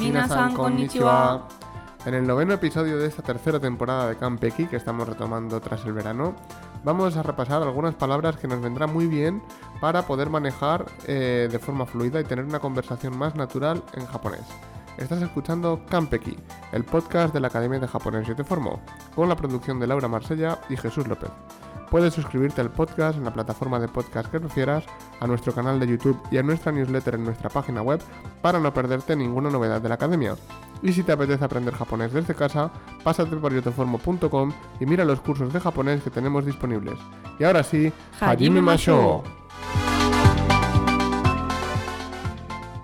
Minasan, konnichiwa. En el noveno episodio de esta tercera temporada de Campeki, que estamos retomando tras el verano, vamos a repasar algunas palabras que nos vendrán muy bien para poder manejar eh, de forma fluida y tener una conversación más natural en japonés. Estás escuchando Campeki, el podcast de la Academia de Japonés Yo Te Formo, con la producción de Laura Marsella y Jesús López. Puedes suscribirte al podcast en la plataforma de podcast que prefieras, a nuestro canal de YouTube y a nuestra newsletter en nuestra página web para no perderte ninguna novedad de la academia. Y si te apetece aprender japonés desde casa, pásate por yoteformo.com y mira los cursos de japonés que tenemos disponibles. Y ahora sí, Hajime Masho.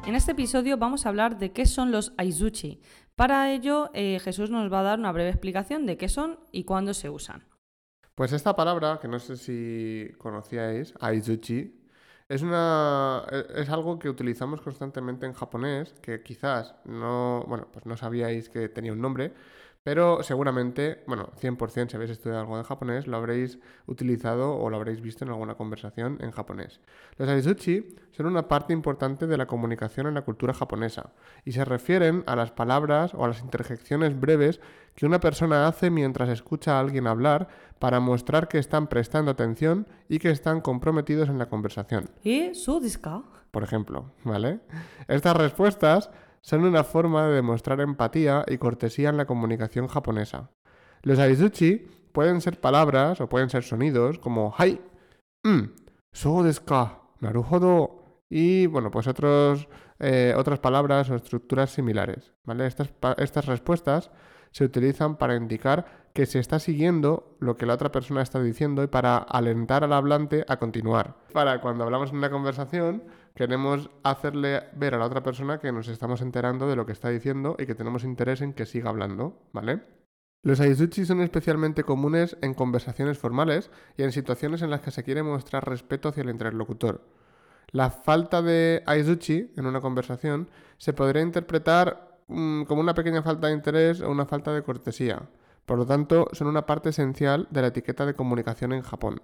En este episodio vamos a hablar de qué son los aizuchi. Para ello, eh, Jesús nos va a dar una breve explicación de qué son y cuándo se usan. Pues esta palabra, que no sé si conocíais, aizuchi, es, una, e- es algo que utilizamos constantemente en japonés, que quizás no, bueno, pues no sabíais que tenía un nombre, pero seguramente, bueno, 100% si habéis estudiado algo de japonés, lo habréis utilizado o lo habréis visto en alguna conversación en japonés. Los aizuchi son una parte importante de la comunicación en la cultura japonesa y se refieren a las palabras o a las interjecciones breves que una persona hace mientras escucha a alguien hablar para mostrar que están prestando atención y que están comprometidos en la conversación ¿Y su por ejemplo, ¿vale? Estas respuestas son una forma de demostrar empatía y cortesía en la comunicación japonesa. Los aizuchi pueden ser palabras o pueden ser sonidos como hai, mm, so desu ka, naruhodo y bueno, pues otros, eh, otras palabras o estructuras similares. Estas, estas respuestas se utilizan para indicar que se está siguiendo lo que la otra persona está diciendo y para alentar al hablante a continuar. Para cuando hablamos en una conversación, queremos hacerle ver a la otra persona que nos estamos enterando de lo que está diciendo y que tenemos interés en que siga hablando, ¿vale? Los aizuchi son especialmente comunes en conversaciones formales y en situaciones en las que se quiere mostrar respeto hacia el interlocutor. La falta de aizuchi en una conversación se podría interpretar mm, como una pequeña falta de interés o una falta de cortesía. Por lo tanto, son una parte esencial de la etiqueta de comunicación en Japón.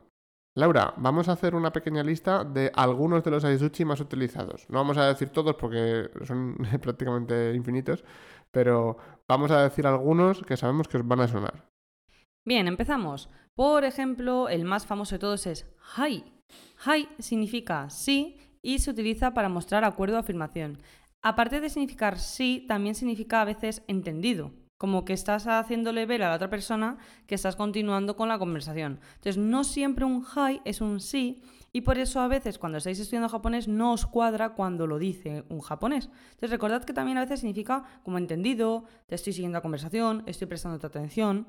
Laura, vamos a hacer una pequeña lista de algunos de los aizuchi más utilizados. No vamos a decir todos porque son prácticamente infinitos, pero vamos a decir algunos que sabemos que os van a sonar. Bien, empezamos. Por ejemplo, el más famoso de todos es hai. Hai significa sí y se utiliza para mostrar acuerdo o afirmación. Aparte de significar sí, también significa a veces entendido, como que estás haciéndole ver a la otra persona que estás continuando con la conversación. Entonces, no siempre un hai es un sí y por eso a veces cuando estáis estudiando japonés no os cuadra cuando lo dice un japonés. Entonces, recordad que también a veces significa como entendido, te estoy siguiendo la conversación, estoy prestando atención.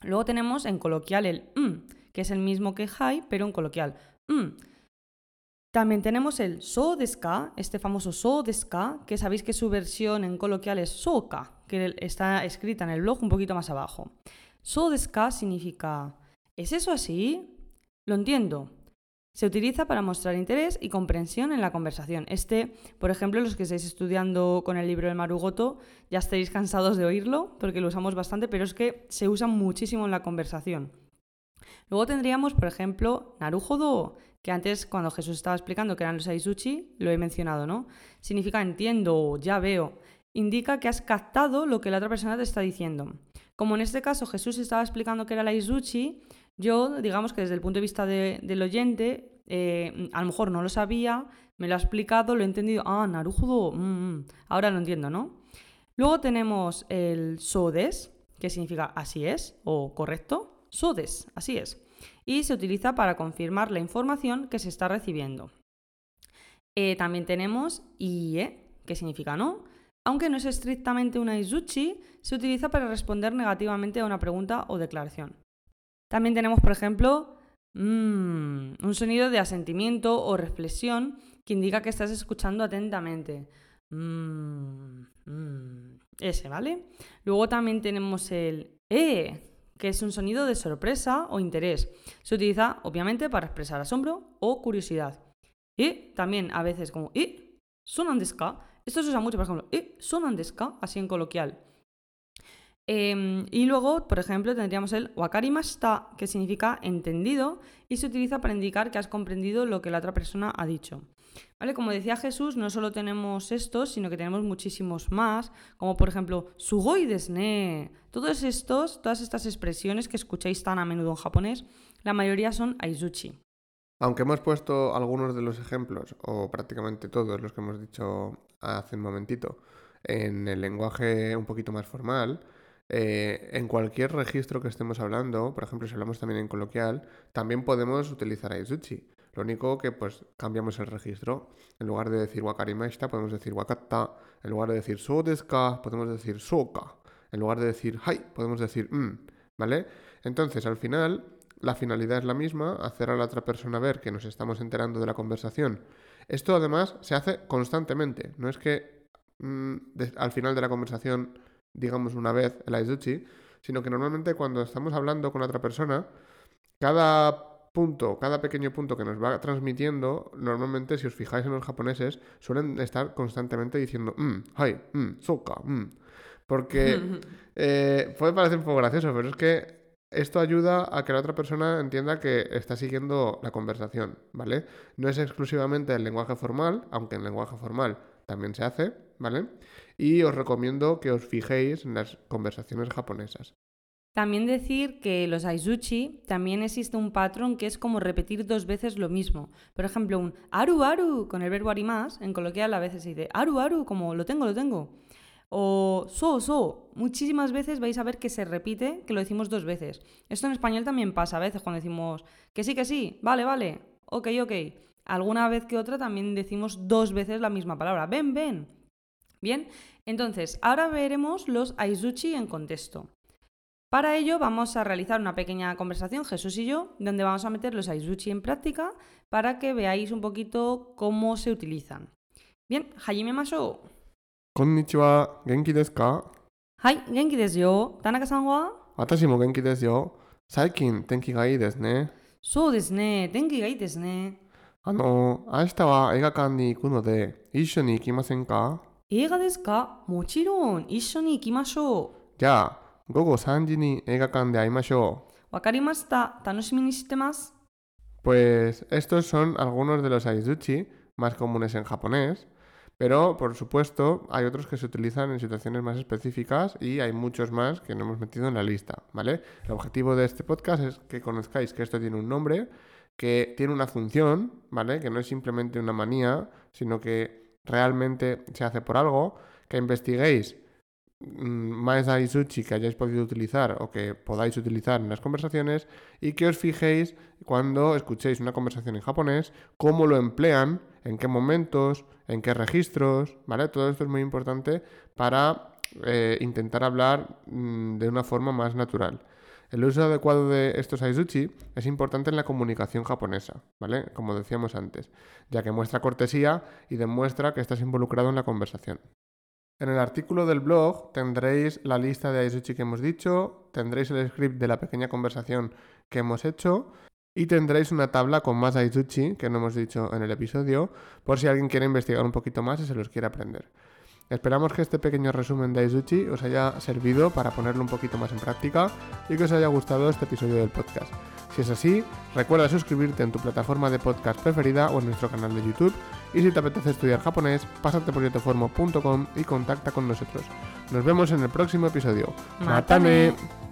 Luego tenemos en coloquial el mm, que es el mismo que hi, pero en coloquial. Mm. También tenemos el so desu ka, este famoso so desu ka, que sabéis que su versión en coloquial es soka, que está escrita en el blog un poquito más abajo. So desu ka significa ¿es eso así? Lo entiendo. Se utiliza para mostrar interés y comprensión en la conversación. Este, por ejemplo, los que estáis estudiando con el libro del Marugoto, ya estaréis cansados de oírlo, porque lo usamos bastante, pero es que se usa muchísimo en la conversación. Luego tendríamos, por ejemplo, Narujodo, que antes, cuando Jesús estaba explicando que eran los Aizuchi, lo he mencionado, ¿no? Significa entiendo, ya veo. Indica que has captado lo que la otra persona te está diciendo. Como en este caso Jesús estaba explicando que era la Aizuchi, yo, digamos que desde el punto de vista de- del oyente, eh, a lo mejor no lo sabía, me lo ha explicado, lo he entendido. Ah, Narujodo, mm, mm, ahora lo entiendo, ¿no? Luego tenemos el sodes, que significa así es o correcto. Sodes, así es. Y se utiliza para confirmar la información que se está recibiendo. Eh, también tenemos IE, que significa no. Aunque no es estrictamente una izuchi, se utiliza para responder negativamente a una pregunta o declaración. También tenemos, por ejemplo, mm, un sonido de asentimiento o reflexión que indica que estás escuchando atentamente. Mm, mm, ese, ¿vale? Luego también tenemos el E, que es un sonido de sorpresa o interés. Se utiliza, obviamente, para expresar asombro o curiosidad. Y también a veces como ¿y? ¿Sonan desu ka? Esto se usa mucho, por ejemplo, ¿y? ¿Sonan desu ka? Así en coloquial. Em, y luego, por ejemplo, tendríamos el wakarimashita, que significa entendido y se utiliza para indicar que has comprendido lo que la otra persona ha dicho. ¿Vale? Como decía Jesús, no solo tenemos estos, sino que tenemos muchísimos más, como por ejemplo, sugoi desne. Todos estos, todas estas expresiones que escucháis tan a menudo en japonés, la mayoría son aizuchi. Aunque hemos puesto algunos de los ejemplos, o prácticamente todos los que hemos dicho hace un momentito, en el lenguaje un poquito más formal, eh, en cualquier registro que estemos hablando, por ejemplo, si hablamos también en coloquial, también podemos utilizar aizuchi. Lo único que pues cambiamos el registro. En lugar de decir wakarimashita, podemos decir wakata. En lugar de decir so podemos decir soka. En lugar de decir hai, podemos decir mm, ¿vale? Entonces, al final, la finalidad es la misma, hacer a la otra persona ver que nos estamos enterando de la conversación. Esto además se hace constantemente. No es que mm, al final de la conversación digamos una vez el aizuchi, sino que normalmente cuando estamos hablando con otra persona, cada punto, cada pequeño punto que nos va transmitiendo, normalmente, si os fijáis en los japoneses, suelen estar constantemente diciendo, mmm, hai, mmm, soka, mmm. Porque eh, puede parecer un poco gracioso, pero es que esto ayuda a que la otra persona entienda que está siguiendo la conversación, ¿vale? No es exclusivamente el lenguaje formal, aunque en lenguaje formal también se hace, ¿vale? Y os recomiendo que os fijéis en las conversaciones japonesas. También decir que los aizuchi también existe un patrón que es como repetir dos veces lo mismo. Por ejemplo, un aru aru con el verbo arimas, en coloquial a veces se dice aru aru como lo tengo, lo tengo. O so so, muchísimas veces vais a ver que se repite, que lo decimos dos veces. Esto en español también pasa a veces cuando decimos que sí, que sí, vale, vale, ok, ok. Alguna vez que otra también decimos dos veces la misma palabra, ven, ven. Bien, entonces ahora veremos los aizuchi en contexto. Para ello vamos a realizar una pequeña conversación, Jesús y yo, donde vamos a meter los aizuchi en práctica para que veáis un poquito cómo se utilizan. Bien, hajime こんにちは、元気ですか？はい、元気ですよ。田中さんは？私も元気ですよ。最近、天気がいいですね。そうですね、天気がいいですね。あの、明日は映画館に行くので、一緒に行きませんか？映画ですか？もちろん、一緒に行きましょう。じゃあ、午後3時に映画館で会いましょう。わかりました。楽しみにしてます。Pues estos son algunos de los aizuchi más comunes en japonés. Pero por supuesto hay otros que se utilizan en situaciones más específicas y hay muchos más que no hemos metido en la lista, ¿vale? El objetivo de este podcast es que conozcáis que esto tiene un nombre, que tiene una función, ¿vale? Que no es simplemente una manía, sino que realmente se hace por algo, que investiguéis Mm, más Aizuchi que hayáis podido utilizar o que podáis utilizar en las conversaciones y que os fijéis cuando escuchéis una conversación en japonés, cómo lo emplean, en qué momentos, en qué registros, ¿vale? Todo esto es muy importante para eh, intentar hablar mm, de una forma más natural. El uso adecuado de estos aizuchi es importante en la comunicación japonesa, ¿vale? Como decíamos antes, ya que muestra cortesía y demuestra que estás involucrado en la conversación. En el artículo del blog tendréis la lista de Aizuchi que hemos dicho, tendréis el script de la pequeña conversación que hemos hecho y tendréis una tabla con más Aizuchi que no hemos dicho en el episodio por si alguien quiere investigar un poquito más y se los quiere aprender. Esperamos que este pequeño resumen de Aizuchi os haya servido para ponerlo un poquito más en práctica y que os haya gustado este episodio del podcast. Si es así, recuerda suscribirte en tu plataforma de podcast preferida o en nuestro canal de YouTube. Y si te apetece estudiar japonés, pásate por yotoformo.com y contacta con nosotros. Nos vemos en el próximo episodio. ¡Matane!